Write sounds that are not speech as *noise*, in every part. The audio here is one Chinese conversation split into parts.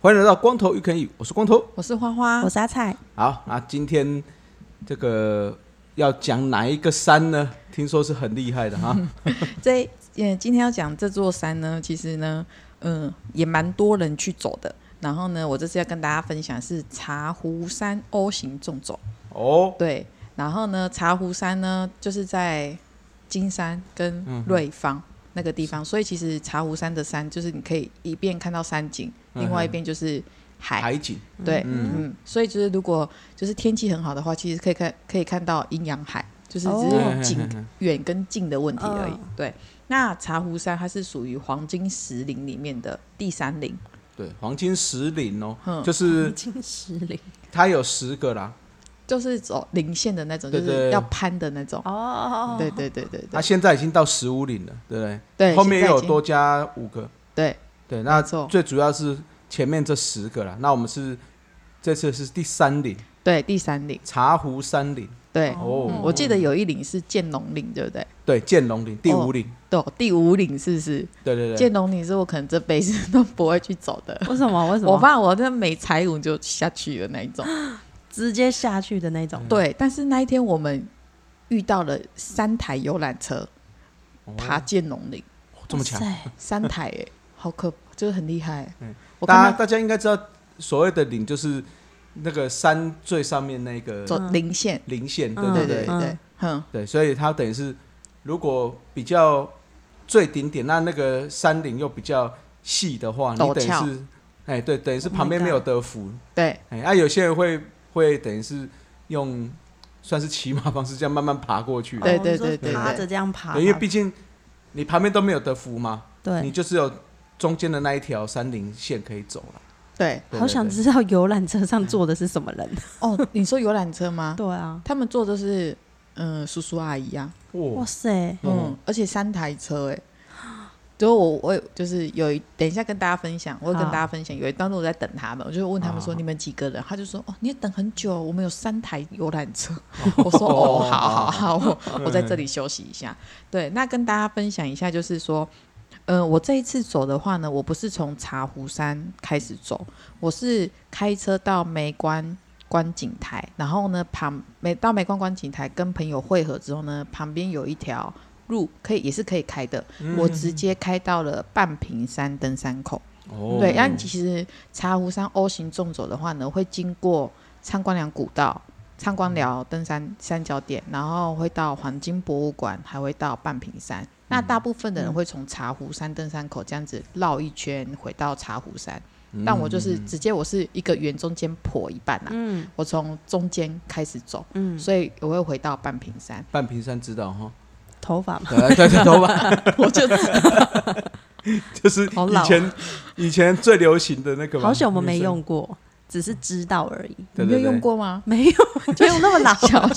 欢迎来到光头悠 CampEat，我是光头，我是花花，我是阿菜。好，那今天这个要讲哪一个山呢？听说是很厉害的哈。*laughs* 这呃，今天要讲这座山呢，其实呢，嗯、呃，也蛮多人去走的。然后呢，我这次要跟大家分享是茶壶山 O 型纵走。哦，对。然后呢，茶壶山呢，就是在金山跟瑞芳那个地方，嗯、所以其实茶壶山的山就是你可以一边看到山景。另外一边就是海。海景，对，嗯，嗯，所以就是如果就是天气很好的话，其实可以看可以看到阴阳海，就是只是景远跟近的问题而已。对，那茶壶山它是属于黄金石林里面的第三林，对，黄金石林哦，就是黄金石林，它有十个啦，就是走零线的那种，就是要攀的那种。哦，对对对对，它现在已经到十五岭了，对不对？对，后面又有多加五个，对。对，那最主要是前面这十个了。那我们是这次是第三岭，对，第三岭茶壶山岭。对，哦、嗯，我记得有一岭是剑龙岭，对不对？对，剑龙岭第五岭。对，第五岭是不是？对对对，剑龙岭是我可能这辈子都不会去走的。为什么？为什么？我怕我这没踩稳就下去的那一种，*laughs* 直接下去的那种。对，但是那一天我们遇到了三台游览车爬剑龙岭，哦，这么强，三台哎。好可，就是很厉害。嗯，大家大家应该知道，所谓的岭就是那个山最上面那个走零线，零线，对对对对，嗯，对，所以它等于是如果比较最顶点，那那个山顶又比较细的话，你等于是，哎，对，等于是旁边没有得扶，对，哎，那，有些人会会等于是用算是骑马方式这样慢慢爬过去，对对对对，爬着这样爬，因为毕竟你旁边都没有得扶嘛，对，你就是有。中间的那一条山林线可以走了。对，好想知道游览车上坐的是什么人哦？你说游览车吗？*laughs* 对啊，他们坐的是嗯叔叔阿姨啊。哇塞，嗯，而且三台车哎，就我我就是有一等一下跟大家分享，我会跟大家分享。有一当时我在等他们，我就问他们说你们几个人？他就说哦，你要等很久，我们有三台游览车。*laughs* 我说哦，好好好，*laughs* 我在这里休息一下。对，那跟大家分享一下，就是说。嗯、呃，我这一次走的话呢，我不是从茶壶山开始走，我是开车到梅关观景台，然后呢，旁梅到梅关观景台跟朋友会合之后呢，旁边有一条路可以也是可以开的，嗯、我直接开到了半屏山登山口。哦，对，然后其实茶壶山 O 型纵走的话呢，会经过苍光寮古道、苍光寮登山三角点，然后会到黄金博物馆，还会到半屏山。那大部分的人会从茶壶山登山口这样子绕一圈回到茶壶山，嗯、但我就是直接我是一个圆中间破一半啊，嗯、我从中间开始走，嗯、所以我会回到半屏山。半屏山知道哈？头发嘛，对对对，头发，*laughs* 我就知道 *laughs* 就是以前以前最流行的那个，好久我们没用过。只是知道而已，你没有用过吗？没有，*laughs* 就用那么老。小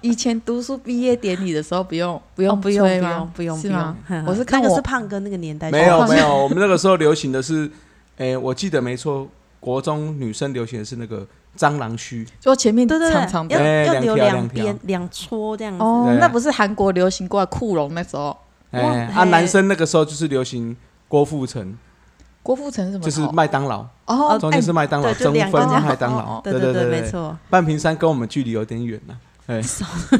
以前读书毕业典礼的时候，不用不用不用不用不用是吗？我是看的是胖哥那个年代，没有没有，我们那个时候流行的是，哎，我记得没错，国中女生流行的是那个蟑螂须，就前面长长的，要留两边两撮这样子。哦，那不是韩国流行过来酷龙那时候？哎，啊，男生那个时候就是流行郭富城。郭富城什么？就是麦当劳哦，中间是麦当劳，中分麦当劳，对对对，没错。半屏山跟我们距离有点远呢。哎，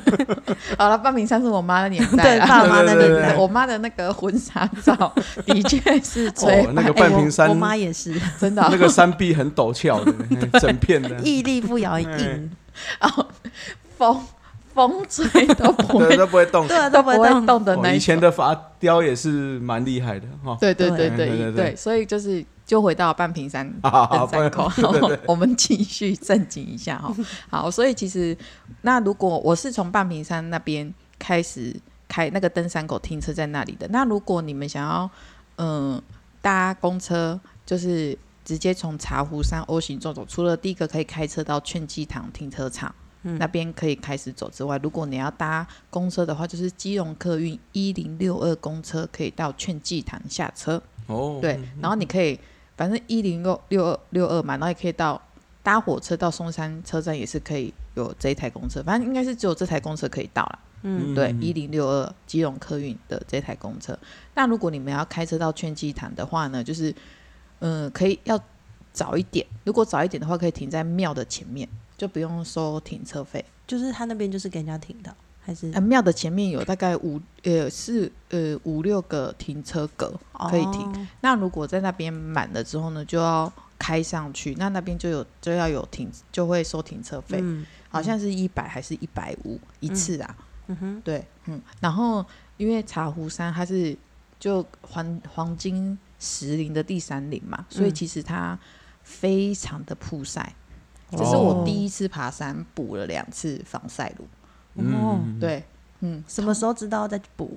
*laughs* 好了，半屏山是我妈的年代，*laughs* 爸妈的年代。我妈的那个婚纱照 *laughs* 的确是最那个半屏山，我妈也是真的，那个山壁很陡峭的，整片的屹立不摇，硬，然后风。风吹都不会都不会动，对，都不会动的那以前的浮雕也是蛮厉害的哈。对对对对对，所以就是就回到半屏山 *laughs* 登山口，*laughs* *laughs* 我们继续正经一下哈。好，所以其实那如果我是从半屏山那边开始开那个登山口停车在那里的，那如果你们想要嗯搭公车，就是直接从茶壶山 O 型纵走，除了第一个可以开车到劝济堂停车场。那边可以开始走之外，如果你要搭公车的话，就是基隆客运一零六二公车可以到劝济堂下车。哦，对，然后你可以反正一零六六二六二嘛，然后也可以到搭火车到松山车站也是可以有这一台公车，反正应该是只有这台公车可以到了。嗯，对，一零六二基隆客运的这台公车。那如果你们要开车到劝济堂的话呢，就是嗯、呃，可以要早一点。如果早一点的话，可以停在庙的前面。就不用收停车费，就是他那边就是给人家停的，还是？庙的前面有大概五呃四呃五六个停车格可以停。哦、那如果在那边满了之后呢，就要开上去，那那边就有就要有停，就会收停车费，嗯、好像是一百还是一百五一次啊？嗯哼，对，嗯。然后因为茶壶山它是就黄黄金石林的第三林嘛，所以其实它非常的曝晒。这是我第一次爬山，补了两次防晒乳。哦，对，嗯，什么时候知道再补？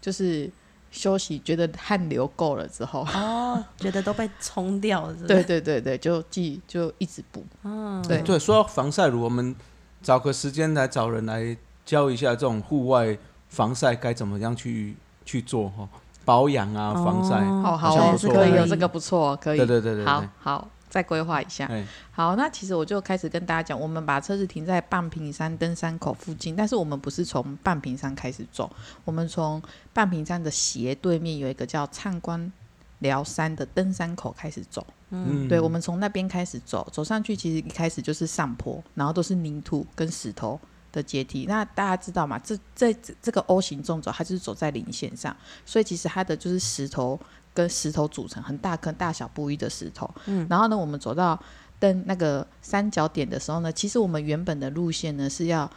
就是休息，觉得汗流够了之后，哦，*laughs* 觉得都被冲掉了。对对对对，就记就一直补。嗯，对对，说到防晒乳，我们找个时间来找人来教一下这种户外防晒该怎么样去去做哈，保养啊，防晒。好好，可以有这个不错，可以。对对对对，好好。再规划一下，好，那其实我就开始跟大家讲，我们把车子停在半屏山登山口附近，但是我们不是从半屏山开始走，我们从半屏山的斜对面有一个叫灿官寮山的登山口开始走，嗯，对，我们从那边开始走，走上去其实一开始就是上坡，然后都是泥土跟石头的阶梯，那大家知道吗？这这这个 O 型纵走，它就是走在零线上，所以其实它的就是石头。跟石头组成很大颗、大小不一的石头。嗯，然后呢，我们走到登那个三角点的时候呢，其实我们原本的路线呢是要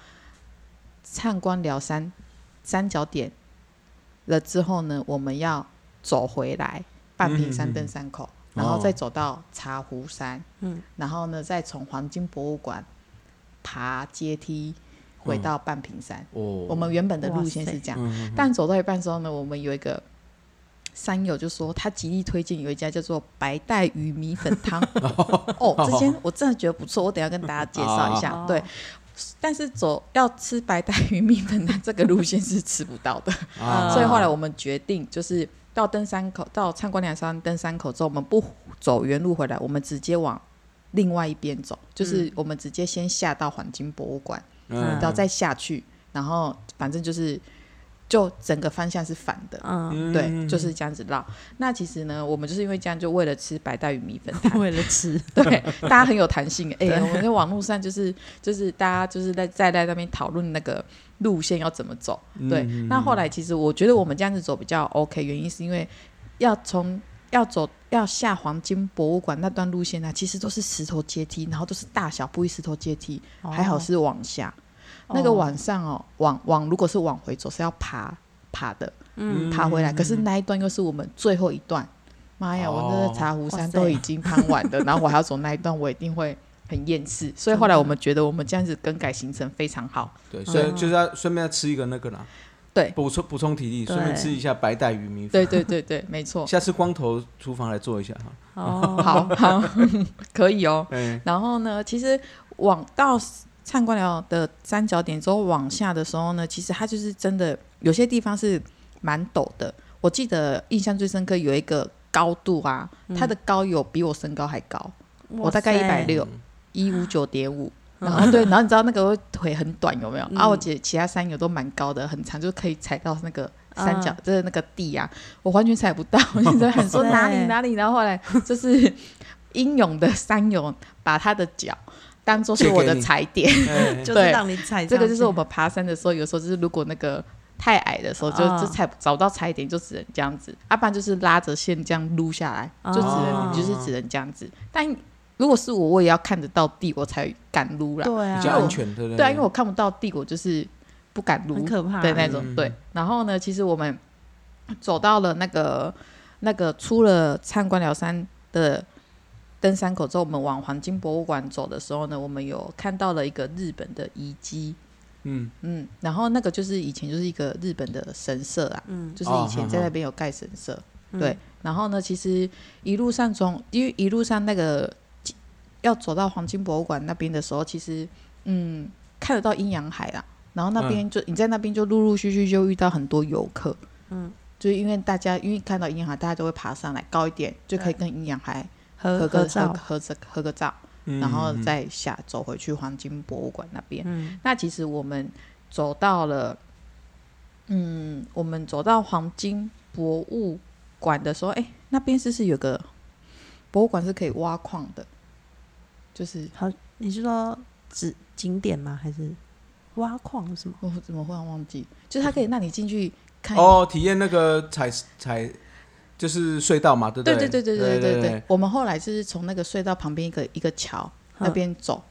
灿官寮山三角点了之后呢，我们要走回来半屏山登山口，然后再走到茶壶山。嗯，然后呢，再从黄金博物馆爬阶梯回到半屏山。哦，我们原本的路线是这样，嗯、但走到一半的时候呢，我们有一个。山友就说他极力推荐有一家叫做白带鱼米粉汤。*laughs* 哦，这间我真的觉得不错，我等下跟大家介绍一下。对，但是走要吃白带鱼米粉的这个路线是吃不到的，*laughs* 所以后来我们决定就是到登山口，到参观两山登山口之后，我们不走原路回来，我们直接往另外一边走，就是我们直接先下到黄金博物馆，然后再下去，然后反正就是。就整个方向是反的，嗯，对，就是这样子绕。那其实呢，我们就是因为这样，就为了吃白带鱼米粉汤，*laughs* 为了吃，对，大家很有弹性。*laughs* 哎、欸，我们在网络上就是就是大家就是在在在那边讨论那个路线要怎么走。对，嗯、那后来其实我觉得我们这样子走比较 OK，原因是因为要从要走要下黄金博物馆那段路线呢，其实都是石头阶梯，然后都是大小不一石头阶梯，哦、还好是往下。那个晚上哦，往往如果是往回走是要爬爬的，嗯，爬回来。可是那一段又是我们最后一段，妈呀！我那个茶壶山都已经攀完的，*laughs* 然后我还要走那一段，我一定会很厌世。所以后来我们觉得我们这样子更改行程非常好。对，所以就是要顺便要吃一个那个啦，对，补充补充体力，顺便吃一下白带鱼米粉。对对对对，没错。*laughs* 下次光头厨房来做一下哈。哦，好好，*laughs* 可以哦。然后呢，其实往到。灿官寮的三角点之后往下的时候呢，其实它就是真的有些地方是蛮陡的。我记得印象最深刻有一个高度啊，嗯、它的高有比我身高还高，塞我大概一百六，一五九点五。然后对，然后你知道那个腿很短有没有？嗯、啊，我觉得其他山友都蛮高的，很长，就可以踩到那个三角，嗯、就是那个地啊，我完全踩不到。*laughs* 我一直很说哪里哪里，然后后来就是 *laughs* 英勇的山友把他的脚。当做是我的踩点，*laughs* 就是让你踩。这个就是我们爬山的时候，有时候就是如果那个太矮的时候，就就踩找不到踩点，就只能这样子。要不然就是拉着线这样撸下来，就只能就是只能这样子。但如果是我，我也要看得到地，我才敢撸啦。对啊，比较安全，对对啊，因为我看不到地，我就是不敢撸，很可怕的那种。对，然后呢，其实我们走到了那个那个出了灿官寮山的。登山口之后，我们往黄金博物馆走的时候呢，我们有看到了一个日本的遗迹，嗯。嗯，然后那个就是以前就是一个日本的神社啊，嗯，就是以前在那边有盖神社，哦、对，嗯、然后呢，其实一路上从因为一路上那个要走到黄金博物馆那边的时候，其实嗯，看得到阴阳海啦。然后那边就、嗯、你在那边就陆陆续续就遇到很多游客，嗯，就是因为大家因为看到阴阳海，大家都会爬上来高一点，就可以跟阴阳海合个合照，合着合个照，然后再下走回去黄金博物馆那边。嗯，那其实我们走到了，嗯，我们走到黄金博物馆的时候，哎，那边是是有个博物馆是可以挖矿的，就是好，你是说指景点吗？还是？挖矿是吗？我怎么忽然忘记？就是他可以让你进去看哦，体验那个采采就是隧道嘛，对不对？对对对对对对对，我们后来就是从那个隧道旁边一个一个桥那边走，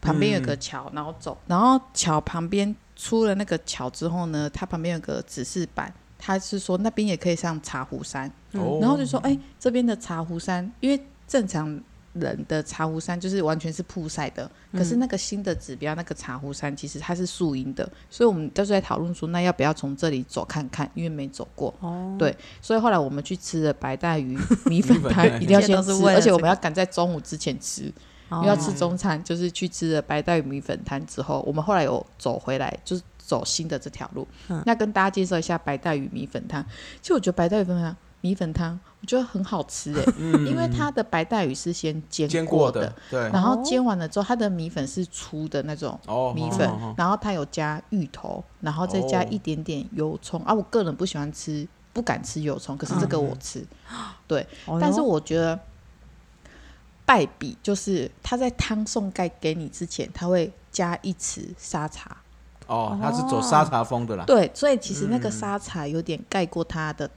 旁边有个桥，然后走，然后桥旁边出了那个桥之后呢，它旁边有个指示板，它是说那边也可以上茶壶山，嗯、然后就说哎，这边的茶壶山，因为正常。人的茶壶山就是完全是曝晒的，可是那个新的指标，那个茶壶山其实它是树荫的，所以我们都是在讨论说，那要不要从这里走看看？因为没走过。哦。对，所以后来我们去吃了白带鱼米粉汤，一定要先吃，而且我们要赶在中午之前吃，因为要吃中餐。就是去吃了白带鱼米粉汤之后，我们后来有走回来，就是走新的这条路。那跟大家介绍一下白带鱼米粉汤。其实我觉得白带鱼米粉汤。米粉汤我觉得很好吃哎、*laughs* 嗯，因为它的白带鱼是先煎过的，对，然后煎完了之后，它的米粉是粗的那种米粉，哦、然后它有加芋头，然后再加一点点油葱、哦、啊。我个人不喜欢吃，不敢吃油葱，可是这个我吃，嗯、对、哦。但是我觉得败笔就是他在汤送盖给你之前，他会加一匙沙茶。哦，他是走沙茶风的啦。对，所以其实那个沙茶有点盖过它的。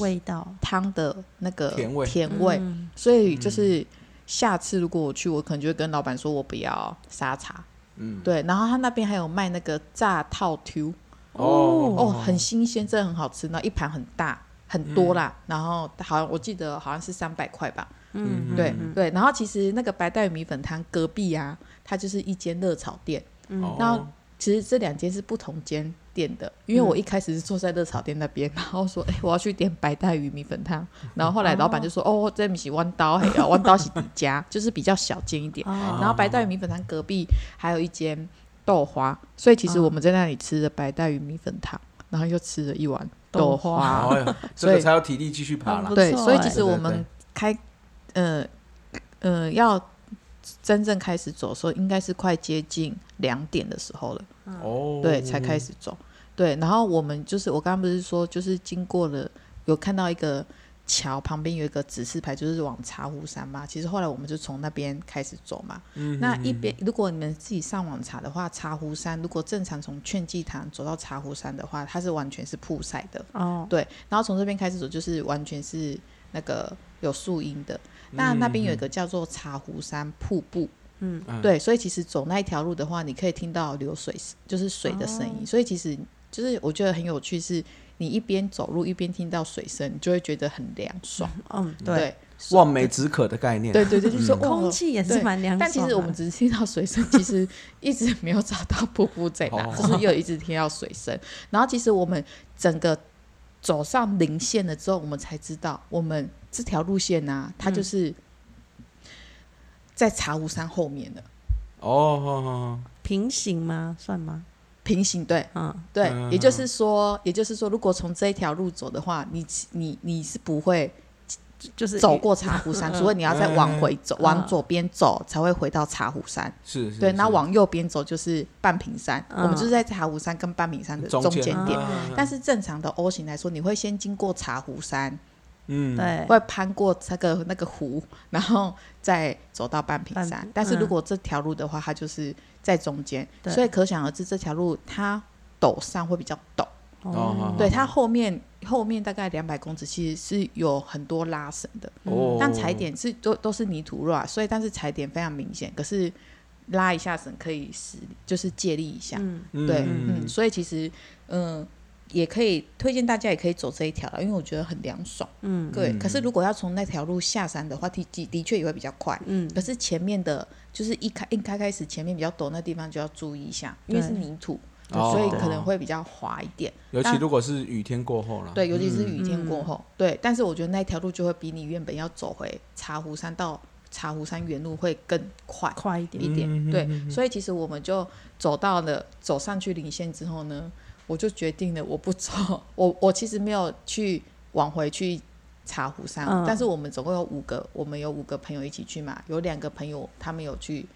味道汤的那个甜味，甜味，所以就是下次如果我去，我可能就会跟老板说，我不要沙茶。嗯，对。然后他那边还有卖那个炸套 Q，哦哦，很新鲜，真的很好吃。那一盘很大，很多啦。然后好像我记得好像是三百块吧。嗯，对对。然后其实那个白带米粉汤隔壁啊，它就是一间热炒店。嗯，然后其实这两间是不同间。店的，因为我一开始是坐在热炒店那边，然后说，哎、欸，我要去点白带鱼米粉汤，然后后来老板就说，哦，这米是弯刀，还有，弯刀是底家，就是比较小间一点，然后白带鱼米粉汤隔壁还有一间豆花，所以其实我们在那里吃了白带鱼米粉汤，然后又吃了一碗豆花，所以才有体力继续爬了。对，所以其实我们开，呃，呃，要真正开始走的时候，应该是快接近两点的时候了。哦，对，才开始走，对，然后我们就是我刚刚不是说，就是经过了有看到一个桥旁边有一个指示牌，就是往茶壶山嘛。其实后来我们就从那边开始走嘛。嗯，那一边如果你们自己上网查的话，茶壶山如果正常从劝济堂走到茶壶山的话，它是完全是铺晒的。哦，对，然后从这边开始走就是完全是那个有树荫的。那那边有一个叫做茶壶山瀑布。嗯，对，所以其实走那一条路的话，你可以听到流水，就是水的声音。哦、所以其实就是我觉得很有趣，是你一边走路一边听到水声，你就会觉得很凉爽。嗯，对，对望梅止渴的概念。对对对，就是说、嗯、空气也是蛮凉爽。但其实我们只是听到水声，*laughs* 其实一直没有找到瀑布在哪，就是又一直听到水声。然后其实我们整个走上零线了之后，我们才知道，我们这条路线呢、啊，它就是。嗯在茶壶山后面的哦，平行吗？算吗？平行，对，嗯，对，嗯、也就是说，也就是说，如果从这一条路走的话，你你你是不会就是走过茶壶山，除非你要再往回走，嗯、往左边走才会回到茶壶山。是，是，对，那往右边走就是半屏山，嗯，我们就是在茶壶山跟半屏山的中间点，嗯。但是正常的 O 型来说，你会先经过茶壶山。嗯，对，会攀过那个那个湖，然后再走到半屏山。但是如果这条路的话，它就是在中间，所以可想而知这条路它陡上会比较陡。哦，对，它后面后面大概两百公尺，其实是有很多拉绳的。哦，但踩点是都都是泥土路啊，所以但是踩点非常明显。可是拉一下绳可以使就是借力一下。嗯，对，嗯，所以其实嗯。也可以推荐大家，也可以走这一条了，因为我觉得很凉爽。嗯，对。可是如果要从那条路下山的话，的的的确也会比较快。嗯。可是前面的，就是一开一开开始前面比较陡那地方就要注意一下，因为是泥土，所以可能会比较滑一点。尤其如果是雨天过后了。对，尤其是雨天过后。嗯、对，但是我觉得那条路就会比你原本要走回茶壶山到茶壶山原路会更快快一点一点。嗯对，所以其实我们就走到了走上去领线之后呢，我就决定了我不走，*laughs* 我我其实没有去往回去茶壶山，嗯。但是我们总共有五个，我们有五个朋友一起去嘛，有两个朋友他们有去，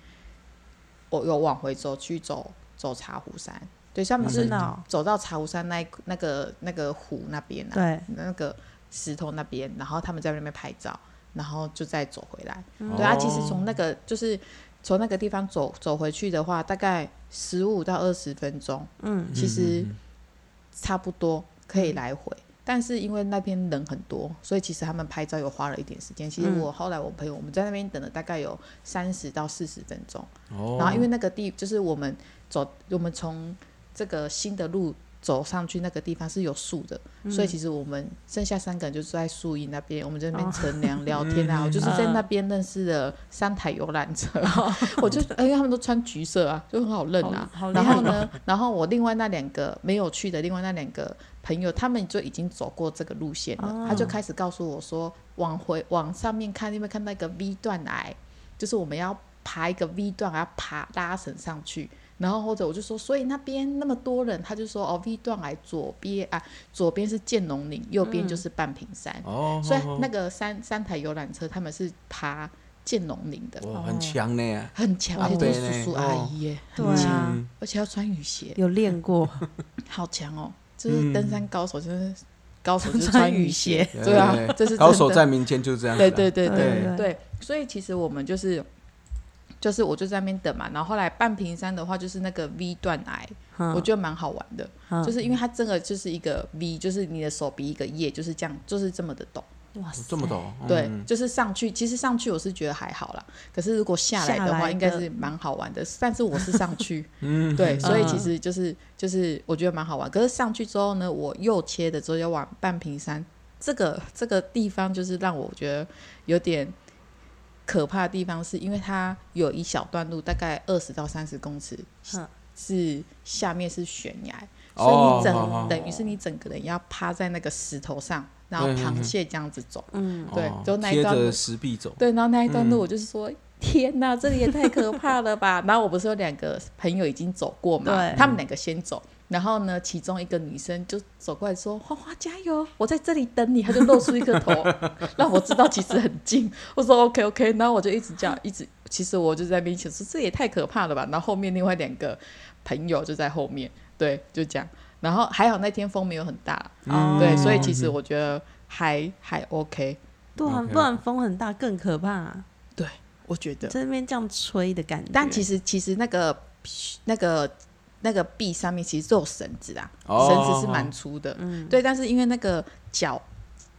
我有往回走去走走茶壶山，对，他们是走到茶壶山那一那个那个湖那边啊，对，那个石头那边，然后他们在那边拍照，然后就再走回来。嗯。对啊，哦其实从那个就是从那个地方走走回去的话，大概十五到二十分钟，嗯其实嗯差不多可以来回。但是因为那边人很多，所以其实他们拍照又花了一点时间。其实嗯我后来我朋友我们在那边等了大概有三十到四十分钟。哦，然后因为那个地就是我们走，我们从这个新的路走上去那个地方是有树的，嗯所以其实我们剩下三个人就是在树荫那边，我们在那边哦乘凉聊天啊。嗯我就是在那边认识了三台游览车，*laughs* 我就因为他们都穿橘色啊，就很好认啊。然后呢，然后我另外那两个没有去的，另外那两个朋友，他们就已经走过这个路线了，哦他就开始告诉我说，往回往上面看，有没有看到一个 V 段来？就是我们要爬一个 V 段，还要爬拉绳上去。然后或者我就说，所以那边那么多人，他就说哦，V 段来左边啊，左边是剑龙岭，右边就是半屏山。哦，所以哦那个三三台游览车，他们是爬剑龙岭的，哦。很强呢，很强，哇而且都是叔叔阿姨耶，对很强，而且要穿雨鞋，有练过，*laughs* 好强哦！就是嗯登山高手，就是高手就是穿雨鞋，对啊，这是高手在民间就是这样对对对对。对，所以其实我们就是就是我就在那边等嘛，然后后来半屏山的话就是那个 V 断崖，嗯我觉得蛮好玩的，嗯就是因为它真的就是一个 V，就是你的手比一个叶，就是这样，就是这么的陡。哇塞，这么陡，对，嗯就是上去，其实上去我是觉得还好啦，可是如果下来的话，应该是蛮好玩的。但是我是上去，*laughs* 嗯，对，所以嗯其实就是就是我觉得蛮好玩。可是上去之后呢，我右切的之后要往半屏山，这个这个地方就是让我觉得有点可怕的地方，是因为它有一小段路，大概二十到三十公尺，嗯。是下面是悬崖，哦所以你整、好好好等于是你整个人要趴在那个石头上，然后螃蟹这样子走。嗯，对哦就那一段路贴着石壁走，对，然后那一段路嗯。我就是说，天哪，这里也太可怕了吧！*laughs* 然后我不是有两个朋友已经走过嘛，他们两个先走，然后呢，其中一个女生就走过来说：“花花加油，我在这里等你。”她就露出一个头，*laughs* 让我知道其实很近。我说 OK OK，然后我就一直叫，一直，其实我就在那边想说，这也太可怕了吧。然后后面另外两个朋友就在后面，对，就这样。然后还好那天风没有很大，哦对，所以其实我觉得还还 OK，对啊，不然风很大更可怕，对我觉得。在那边这样吹的感觉。但其实其实那个那个那个壁上面其实是有绳子啊，哦绳子是蛮粗的，嗯，对。但是因为那个脚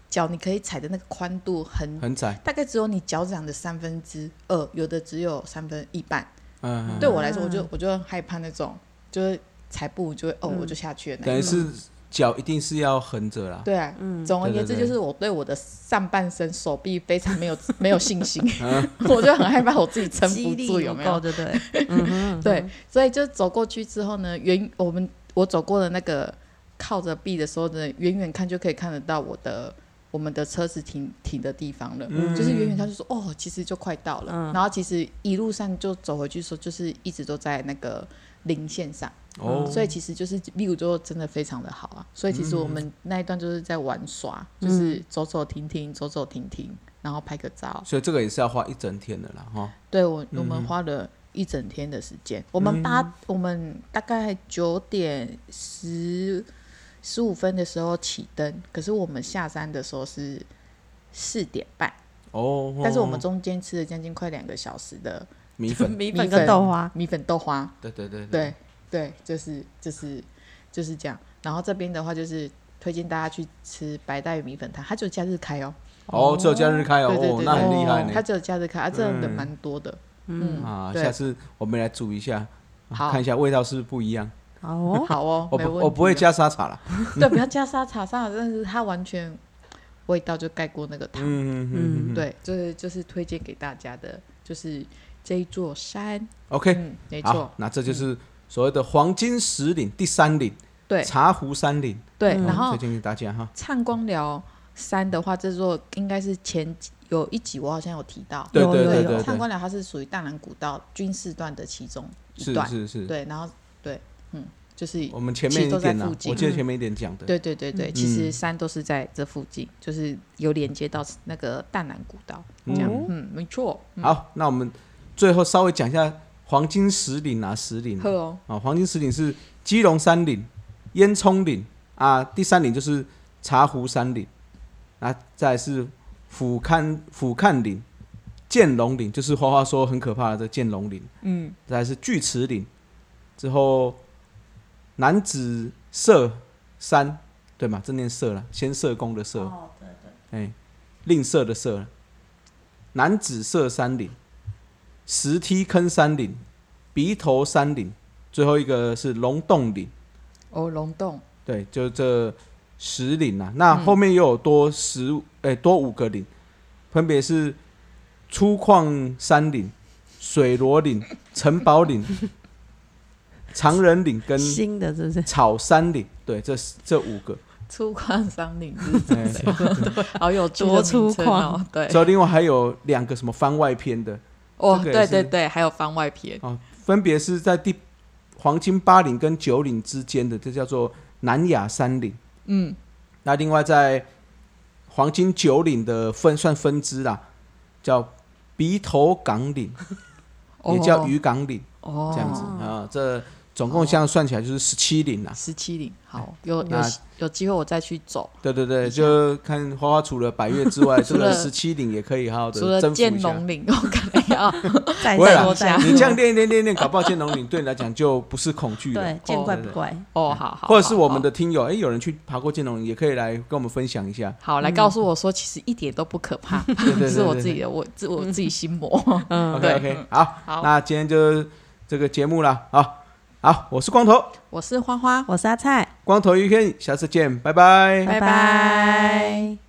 脚你可以踩的那个宽度很，很窄，大概只有你脚掌的三分之二，有的只有三分一半。嗯，嗯对我来说，我就我就害怕那种，就是踩步就会哦，嗯我就下去了那种。等于是脚一定是要横着啦，对啊，嗯。总而言之，就是我对我的上半身手臂非常没有 *laughs* 没有信心，嗯 *laughs* *laughs* 我就很害怕我自己撑不住，有没有？够？对不对？对，所以就走过去之后呢，远我们我走过的那个靠着壁的时候呢，远远看就可以看得到我的我们的车子停停的地方了，嗯。就是远远他就说哦，其实就快到了，嗯。然后其实一路上就走回去的时候，就是一直都在那个零线上，哦，所以其实就是 view 就真的非常的好啊，所以其实我们那一段就是在玩耍，嗯就是走走停停，走走停停，然后拍个照，所以这个也是要花一整天的啦，哈，对我，我嗯们花了一整天的时间。我们八，我们大概九点十十五分的时候起灯，可是我们下山的时候是四点半。哦，但是我们哦中间吃了将近快两个小时的米粉，*laughs* 米粉跟豆花，米粉豆花。对对对。对对，就是就是就是这样。然后这边的话就是推荐大家去吃白带鱼米粉汤，它只有假日开哦。哦，只有假日开哦，对对对，那很厉害呢，它只有假日开，啊，这人嗯蛮多的。嗯，啊，下次我们来煮一下，好看一下味道是不是不一样，哦，好哦，*laughs* 我不我不会加沙茶了，*laughs* 对，不要加沙茶，沙茶真的是它完全味道就盖过那个汤。嗯嗯嗯，对，就是就是推荐给大家的，就是这一座山。，OK，嗯，没错，，那这就是所谓的黄金十岭第三岭对。茶壶山岭，对。嗯然后推荐给大家哈，唱光寮山的话，这座应该是前有一集我好像有提到，对对对对唱光寮它是属于大南古道军事段的其中一段，是是。是，对，然后对，嗯，就是我们前面一点呢，我记得前面一点讲的，对对对对，其实山都是在这附近，就是有连接到那个淡南古道，这样，嗯，没错。好，那我们最后稍微讲一下黄金石岭啊，石岭，哦，啊，黄金石岭是基隆山岭、烟囱岭啊，第三岭就是茶壶山岭，啊，再是。俯瞰俯瞰岭、剑龙岭，就是花花说很可怕的这剑龙岭。嗯，再是巨齿岭，之后南子社山，对嘛？这念社了，先社工的社。哦，对对。哎，吝啬的啬。南子社山岭、石梯坑山岭、鼻头山岭，最后一个是龙洞岭。哦，龙洞。对，就这。十岭啊，那后面又有多十哎、嗯欸、多五个岭，分别是粗矿山岭、水螺岭、城堡岭、*laughs* 长人岭跟新的这是草山岭，对，这这五个粗矿山岭是 *laughs* *laughs* 好有多粗犷哦，对。之后另外还有两个什么番外篇的哦，这个、对对对，还有番外篇哦，分别是在第黄金八岭跟九岭之间的，这叫做南雅山岭。嗯，那另外在黄金九岭的分算分支啦，叫鼻头港岭，*laughs* 也叫渔港岭，哦，这样子啊，这。总共这样算起来就是十七岭了。十七岭，好，有有有机会我再去走。对对对，就看花花除了百岳之外，*laughs* 除了十七岭也可以好好的征服一下。剑龙岭，我可能要 *laughs* 再说下。你这样练一练练练，搞不好剑龙岭对你来讲就不是恐惧了。对，见怪不怪。哦，好好。或者是我们的听友，哎，有人去爬过剑龙岭，也可以来跟我们分享一下。好，来告诉我说，其实一点都不可怕，*laughs* 是我自己的，我自我自己心魔。*laughs* 嗯，OK OK，好，那今天就这个节目了，好。好，我是光头，我是花花，我是阿菜，光头一天，下次见，拜拜，拜拜。